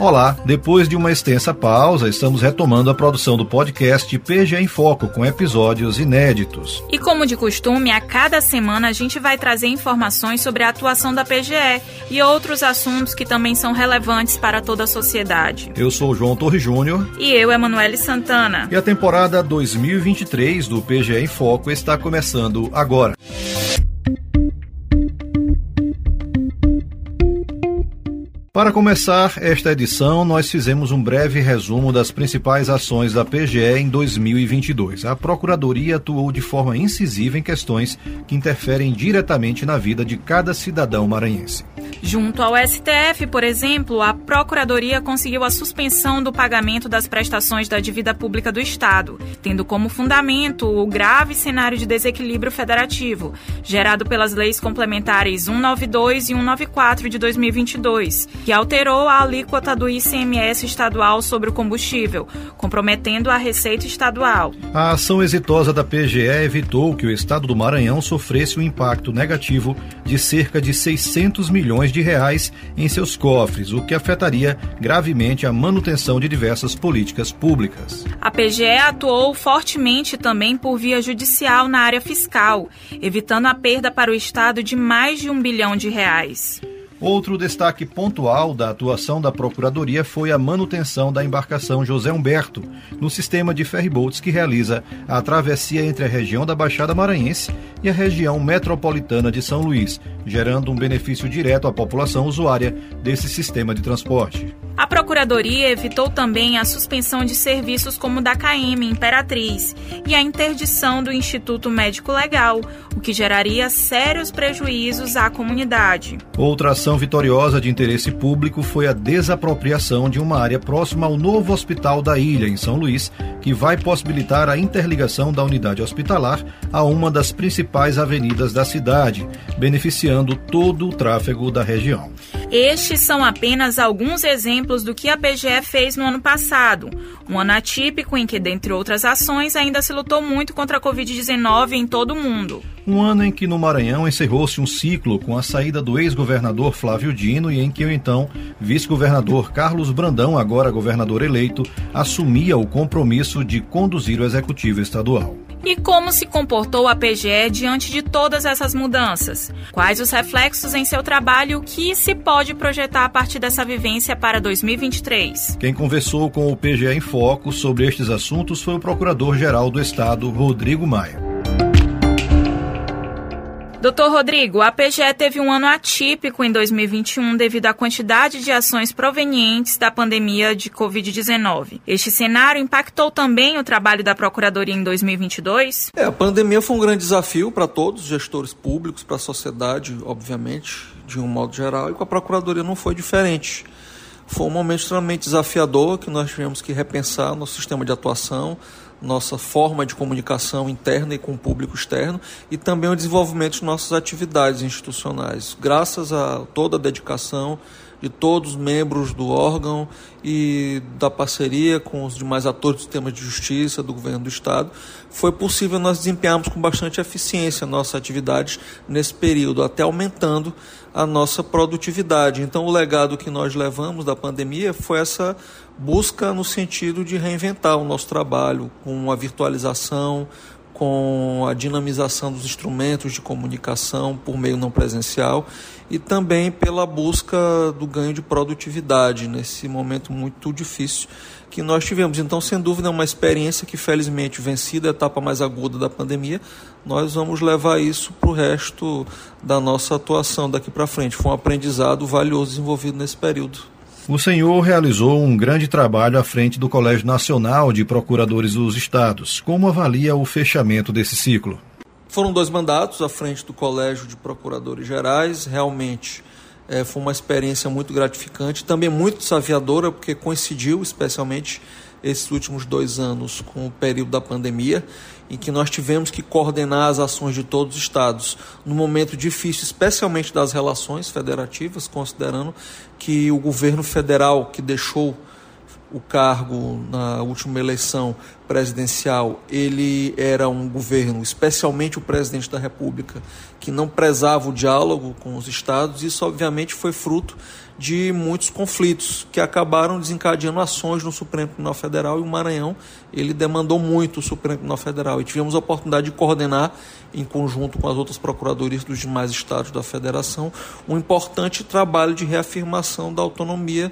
Olá, depois de uma extensa pausa, estamos retomando a produção do podcast PG em Foco com episódios inéditos. E como de costume, a cada semana a gente vai trazer informações sobre a atuação da PGE e outros assuntos que também são relevantes para toda a sociedade. Eu sou o João Torre Júnior. E eu, Emanuele Santana. E a temporada 2023 do PGE em Foco está começando agora. Para começar esta edição, nós fizemos um breve resumo das principais ações da PGE em 2022. A Procuradoria atuou de forma incisiva em questões que interferem diretamente na vida de cada cidadão maranhense. Junto ao STF, por exemplo, a Procuradoria conseguiu a suspensão do pagamento das prestações da dívida pública do Estado, tendo como fundamento o grave cenário de desequilíbrio federativo, gerado pelas leis complementares 192 e 194 de 2022, que alterou a alíquota do ICMS estadual sobre o combustível, comprometendo a receita estadual. A ação exitosa da PGE evitou que o Estado do Maranhão sofresse um impacto negativo de cerca de 600 milhões de reais em seus cofres, o que afetaria gravemente a manutenção de diversas políticas públicas. A PGE atuou fortemente também por via judicial na área fiscal, evitando a perda para o Estado de mais de um bilhão de reais. Outro destaque pontual da atuação da Procuradoria foi a manutenção da embarcação José Humberto no sistema de ferryboats que realiza a travessia entre a região da Baixada Maranhense e a região metropolitana de São Luís, gerando um benefício direto à população usuária desse sistema de transporte. A Procuradoria evitou também a suspensão de serviços como o da KM Imperatriz e a interdição do Instituto Médico Legal, o que geraria sérios prejuízos à comunidade. Outra ação vitoriosa de interesse público foi a desapropriação de uma área próxima ao novo hospital da ilha, em São Luís, que vai possibilitar a interligação da unidade hospitalar a uma das principais avenidas da cidade, beneficiando todo o tráfego da região. Estes são apenas alguns exemplos do que a PGE fez no ano passado, um ano atípico em que, dentre outras ações, ainda se lutou muito contra a Covid-19 em todo o mundo. Um ano em que no Maranhão encerrou-se um ciclo com a saída do ex-governador Flávio Dino e em que o então vice-governador Carlos Brandão, agora governador eleito, assumia o compromisso de conduzir o executivo estadual. E como se comportou a PGE diante de todas essas mudanças? Quais os reflexos em seu trabalho que se pode projetar a partir dessa vivência para 2023? Quem conversou com o PGE em Foco sobre estes assuntos foi o Procurador-Geral do Estado, Rodrigo Maia. Doutor Rodrigo, a PGE teve um ano atípico em 2021 devido à quantidade de ações provenientes da pandemia de Covid-19. Este cenário impactou também o trabalho da Procuradoria em 2022? É, a pandemia foi um grande desafio para todos os gestores públicos, para a sociedade, obviamente, de um modo geral, e com a Procuradoria não foi diferente. Foi um momento extremamente desafiador que nós tivemos que repensar nosso sistema de atuação, nossa forma de comunicação interna e com o público externo e também o desenvolvimento de nossas atividades institucionais. Graças a toda a dedicação de todos os membros do órgão e da parceria com os demais atores do sistema de justiça, do governo do Estado, foi possível nós desempenharmos com bastante eficiência nossas atividades nesse período, até aumentando a nossa produtividade. Então, o legado que nós levamos da pandemia foi essa busca no sentido de reinventar o nosso trabalho com a virtualização, com a dinamização dos instrumentos de comunicação por meio não presencial e também pela busca do ganho de produtividade nesse momento muito difícil que nós tivemos. Então, sem dúvida, é uma experiência que, felizmente, vencida a etapa mais aguda da pandemia, nós vamos levar isso para o resto da nossa atuação daqui para frente. Foi um aprendizado valioso desenvolvido nesse período. O senhor realizou um grande trabalho à frente do Colégio Nacional de Procuradores dos Estados. Como avalia o fechamento desse ciclo? Foram dois mandatos à frente do Colégio de Procuradores Gerais. Realmente é, foi uma experiência muito gratificante, também muito desafiadora, porque coincidiu especialmente esses últimos dois anos com o período da pandemia, em que nós tivemos que coordenar as ações de todos os estados num momento difícil, especialmente das relações federativas, considerando que o governo federal que deixou o cargo na última eleição presidencial, ele era um governo, especialmente o presidente da República, que não prezava o diálogo com os estados. Isso, obviamente, foi fruto de muitos conflitos que acabaram desencadeando ações no Supremo Tribunal Federal e o Maranhão ele demandou muito o Supremo Tribunal Federal e tivemos a oportunidade de coordenar em conjunto com as outras procuradorias dos demais estados da federação um importante trabalho de reafirmação da autonomia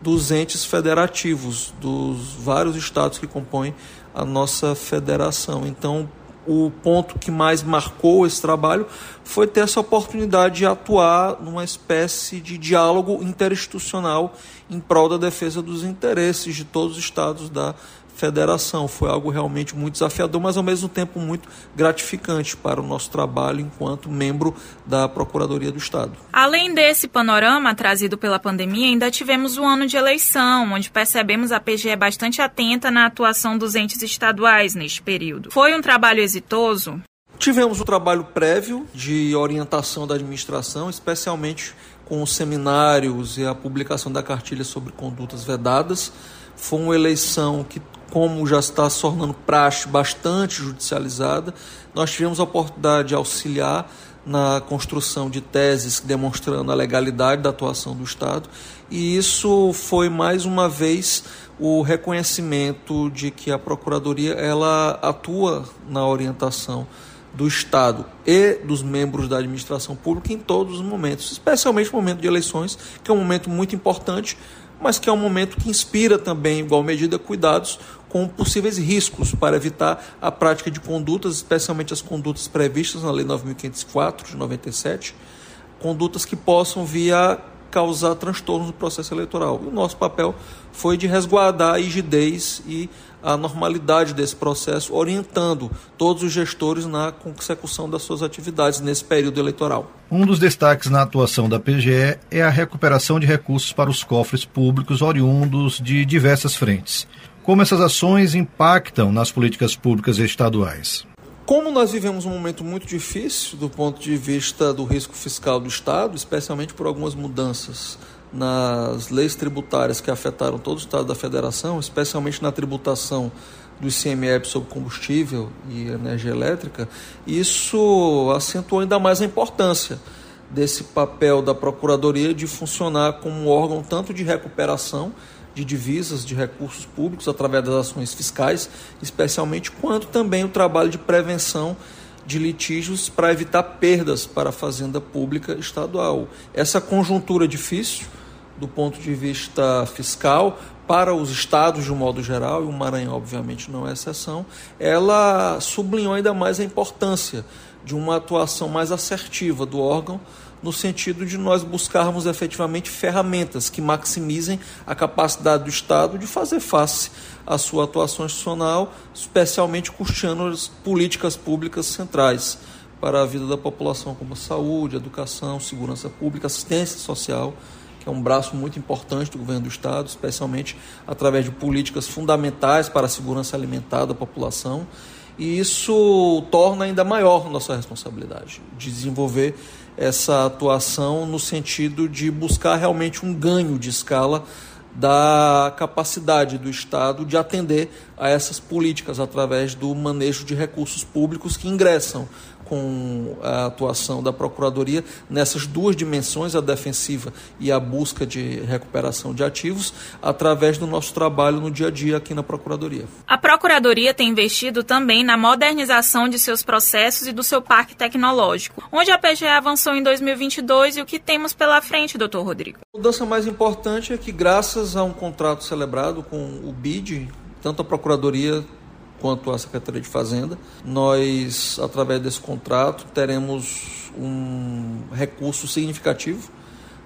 dos entes federativos dos vários estados que compõem a nossa federação. Então, o ponto que mais marcou esse trabalho foi ter essa oportunidade de atuar numa espécie de diálogo interinstitucional em prol da defesa dos interesses de todos os estados da federação. Foi algo realmente muito desafiador, mas ao mesmo tempo muito gratificante para o nosso trabalho enquanto membro da Procuradoria do Estado. Além desse panorama trazido pela pandemia, ainda tivemos o um ano de eleição, onde percebemos a PGE bastante atenta na atuação dos entes estaduais neste período. Foi um trabalho exitoso? Tivemos o trabalho prévio de orientação da administração, especialmente com os seminários e a publicação da cartilha sobre condutas vedadas. Foi uma eleição que como já está se tornando praxe bastante judicializada, nós tivemos a oportunidade de auxiliar na construção de teses demonstrando a legalidade da atuação do Estado, e isso foi mais uma vez o reconhecimento de que a Procuradoria ela atua na orientação do Estado e dos membros da administração pública em todos os momentos, especialmente no momento de eleições, que é um momento muito importante, mas que é um momento que inspira também, em igual medida, cuidados com possíveis riscos para evitar a prática de condutas, especialmente as condutas previstas na Lei 9.504 de 97, condutas que possam vir a causar transtornos no processo eleitoral. E o nosso papel foi de resguardar a rigidez e a normalidade desse processo, orientando todos os gestores na consecução das suas atividades nesse período eleitoral. Um dos destaques na atuação da PGE é a recuperação de recursos para os cofres públicos oriundos de diversas frentes como essas ações impactam nas políticas públicas estaduais. Como nós vivemos um momento muito difícil do ponto de vista do risco fiscal do Estado, especialmente por algumas mudanças nas leis tributárias que afetaram todo o Estado da Federação, especialmente na tributação do ICMS sobre combustível e energia elétrica, isso acentuou ainda mais a importância desse papel da Procuradoria de funcionar como um órgão tanto de recuperação de divisas, de recursos públicos através das ações fiscais, especialmente, quanto também o trabalho de prevenção de litígios para evitar perdas para a fazenda pública estadual. Essa conjuntura difícil do ponto de vista fiscal para os estados de um modo geral, e o Maranhão obviamente não é exceção, ela sublinhou ainda mais a importância de uma atuação mais assertiva do órgão no sentido de nós buscarmos efetivamente ferramentas que maximizem a capacidade do Estado de fazer face à sua atuação institucional, especialmente custeando as políticas públicas centrais para a vida da população, como saúde, educação, segurança pública, assistência social, que é um braço muito importante do governo do Estado, especialmente através de políticas fundamentais para a segurança alimentar da população. E isso torna ainda maior nossa responsabilidade de desenvolver essa atuação no sentido de buscar realmente um ganho de escala da capacidade do Estado de atender a essas políticas através do manejo de recursos públicos que ingressam com a atuação da Procuradoria nessas duas dimensões, a defensiva e a busca de recuperação de ativos, através do nosso trabalho no dia a dia aqui na Procuradoria. A Procuradoria tem investido também na modernização de seus processos e do seu parque tecnológico, onde a PGE avançou em 2022 e o que temos pela frente, doutor Rodrigo. A mudança mais importante é que, graças a um contrato celebrado com o BID, tanto a Procuradoria quanto à Secretaria de Fazenda. Nós, através desse contrato, teremos um recurso significativo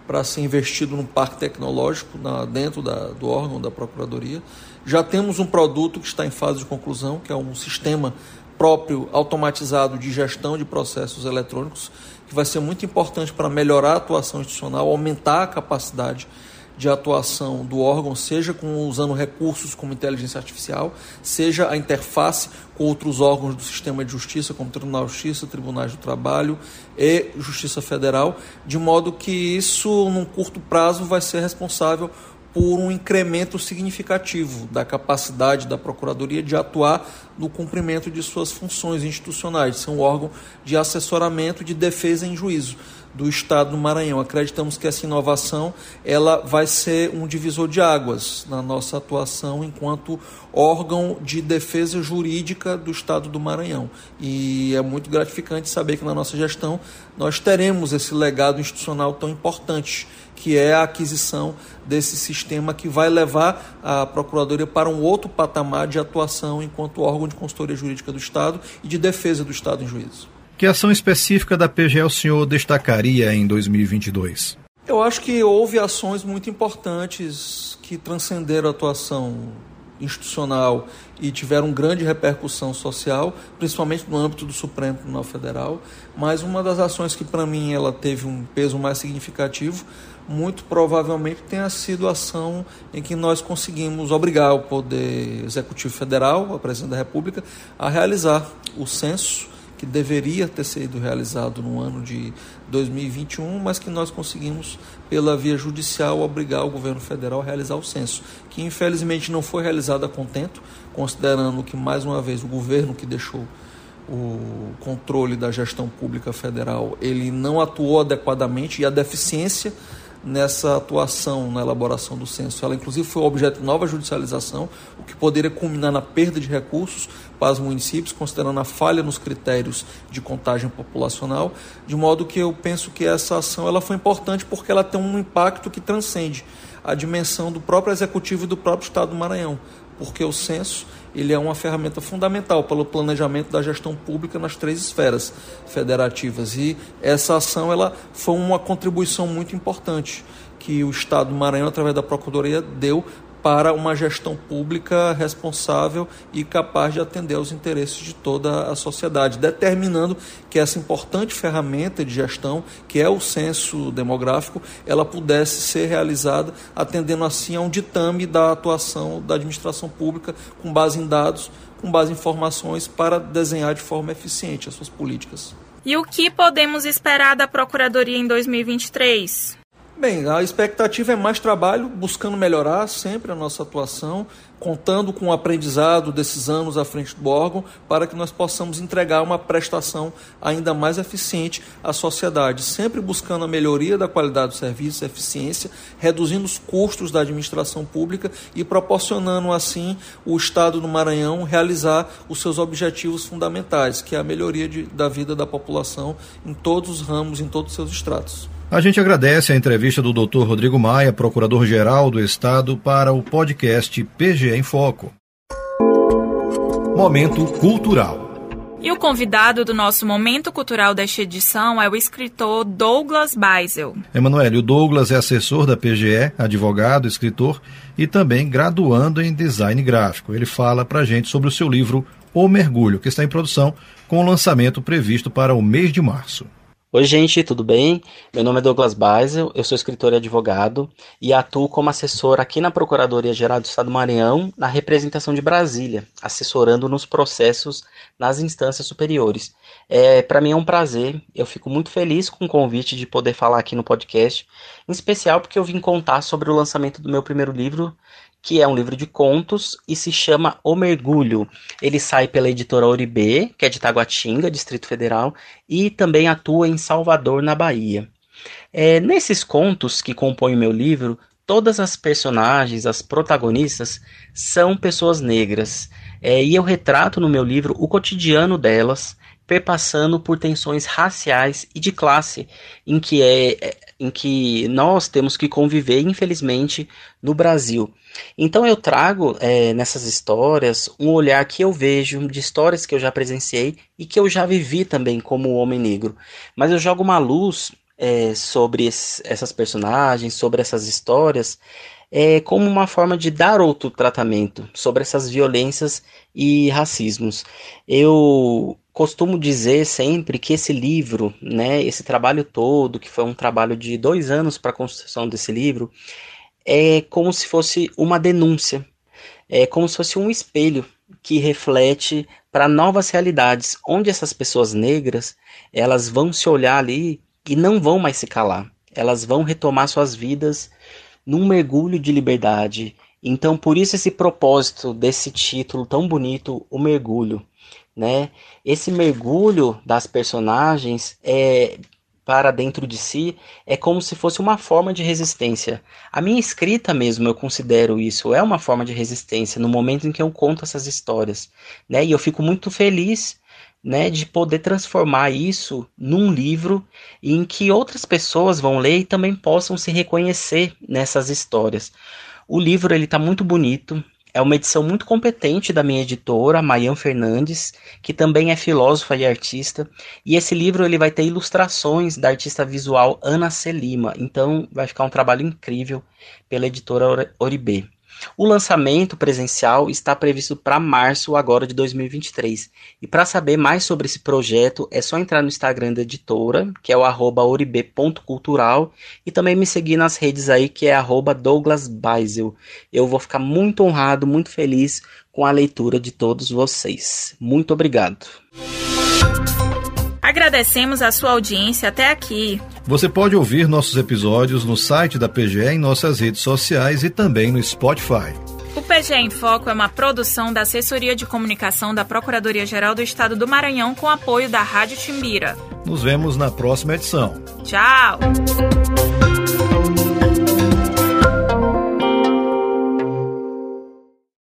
para ser investido no parque tecnológico na, dentro da, do órgão da Procuradoria. Já temos um produto que está em fase de conclusão, que é um sistema próprio automatizado de gestão de processos eletrônicos, que vai ser muito importante para melhorar a atuação institucional, aumentar a capacidade de atuação do órgão, seja com, usando recursos como inteligência artificial, seja a interface com outros órgãos do sistema de justiça, como Tribunal de Justiça, Tribunais do Trabalho e Justiça Federal, de modo que isso, num curto prazo, vai ser responsável por um incremento significativo da capacidade da Procuradoria de atuar no cumprimento de suas funções institucionais, São um órgão de assessoramento de defesa em juízo do Estado do Maranhão. Acreditamos que essa inovação ela vai ser um divisor de águas na nossa atuação enquanto órgão de defesa jurídica do Estado do Maranhão. E é muito gratificante saber que na nossa gestão nós teremos esse legado institucional tão importante, que é a aquisição desse sistema que vai levar a Procuradoria para um outro patamar de atuação enquanto órgão de consultoria jurídica do Estado e de defesa do Estado em juízo. Que ação específica da PGE o senhor destacaria em 2022? Eu acho que houve ações muito importantes que transcenderam a atuação institucional e tiveram grande repercussão social, principalmente no âmbito do Supremo Tribunal Federal. Mas uma das ações que para mim ela teve um peso mais significativo, muito provavelmente tenha sido a ação em que nós conseguimos obrigar o Poder Executivo Federal, a Presidente da República, a realizar o censo que deveria ter sido realizado no ano de 2021, mas que nós conseguimos, pela via judicial, obrigar o governo federal a realizar o censo, que infelizmente não foi realizado a contento, considerando que, mais uma vez, o governo que deixou o controle da gestão pública federal ele não atuou adequadamente e a deficiência nessa atuação na elaboração do censo. Ela, inclusive, foi objeto de nova judicialização, o que poderia culminar na perda de recursos para os municípios, considerando a falha nos critérios de contagem populacional, de modo que eu penso que essa ação ela foi importante porque ela tem um impacto que transcende a dimensão do próprio executivo e do próprio Estado do Maranhão, porque o censo ele é uma ferramenta fundamental para o planejamento da gestão pública nas três esferas federativas. E essa ação ela foi uma contribuição muito importante que o Estado do Maranhão através da Procuradoria deu para uma gestão pública responsável e capaz de atender aos interesses de toda a sociedade, determinando que essa importante ferramenta de gestão, que é o censo demográfico, ela pudesse ser realizada atendendo assim a um ditame da atuação da administração pública com base em dados, com base em informações para desenhar de forma eficiente as suas políticas. E o que podemos esperar da Procuradoria em 2023? Bem, a expectativa é mais trabalho, buscando melhorar sempre a nossa atuação, contando com o aprendizado desses anos à frente do órgão, para que nós possamos entregar uma prestação ainda mais eficiente à sociedade, sempre buscando a melhoria da qualidade do serviço, eficiência, reduzindo os custos da administração pública e proporcionando assim o Estado do Maranhão realizar os seus objetivos fundamentais, que é a melhoria de, da vida da população em todos os ramos, em todos os seus estratos. A gente agradece a entrevista do Dr. Rodrigo Maia, Procurador-Geral do Estado, para o podcast PGE em Foco. Momento Cultural. E o convidado do nosso Momento Cultural desta edição é o escritor Douglas Beisel. Emanuele, o Douglas é assessor da PGE, advogado, escritor e também graduando em design gráfico. Ele fala para a gente sobre o seu livro O Mergulho, que está em produção com o lançamento previsto para o mês de março. Oi, gente, tudo bem? Meu nome é Douglas Baisel, eu sou escritor e advogado e atuo como assessor aqui na Procuradoria-Geral do Estado do Maranhão, na representação de Brasília, assessorando nos processos nas instâncias superiores. É, Para mim é um prazer, eu fico muito feliz com o convite de poder falar aqui no podcast, em especial porque eu vim contar sobre o lançamento do meu primeiro livro, que é um livro de contos e se chama O Mergulho. Ele sai pela editora Oribe, que é de Taguatinga, Distrito Federal, e também atua em Salvador, na Bahia. É, nesses contos que compõem o meu livro, todas as personagens, as protagonistas, são pessoas negras. É, e eu retrato no meu livro o cotidiano delas, perpassando por tensões raciais e de classe, em que, é, é em que nós temos que conviver, infelizmente, no Brasil. Então eu trago é, nessas histórias um olhar que eu vejo de histórias que eu já presenciei e que eu já vivi também como homem negro. Mas eu jogo uma luz é, sobre esse, essas personagens, sobre essas histórias, é, como uma forma de dar outro tratamento sobre essas violências e racismos. Eu costumo dizer sempre que esse livro, né, esse trabalho todo, que foi um trabalho de dois anos para a construção desse livro, é como se fosse uma denúncia, é como se fosse um espelho que reflete para novas realidades, onde essas pessoas negras elas vão se olhar ali e não vão mais se calar, elas vão retomar suas vidas num mergulho de liberdade. Então, por isso esse propósito desse título tão bonito, O Mergulho, né? Esse mergulho das personagens é para dentro de si é como se fosse uma forma de resistência. A minha escrita mesmo, eu considero isso, é uma forma de resistência no momento em que eu conto essas histórias, né? E eu fico muito feliz né, de poder transformar isso num livro em que outras pessoas vão ler e também possam se reconhecer nessas histórias. O livro ele está muito bonito, é uma edição muito competente da minha editora, Mayan Fernandes, que também é filósofa e artista, e esse livro ele vai ter ilustrações da artista visual Ana Celima, então vai ficar um trabalho incrível pela editora Oribe. O lançamento presencial está previsto para março agora de 2023. E para saber mais sobre esse projeto, é só entrar no Instagram da editora, que é o @oribe.cultural, e também me seguir nas redes aí, que é @douglasbaisel. Eu vou ficar muito honrado, muito feliz com a leitura de todos vocês. Muito obrigado. Agradecemos a sua audiência até aqui. Você pode ouvir nossos episódios no site da PGE em nossas redes sociais e também no Spotify. O PGE em Foco é uma produção da Assessoria de Comunicação da Procuradoria-Geral do Estado do Maranhão com apoio da Rádio Timbira. Nos vemos na próxima edição. Tchau!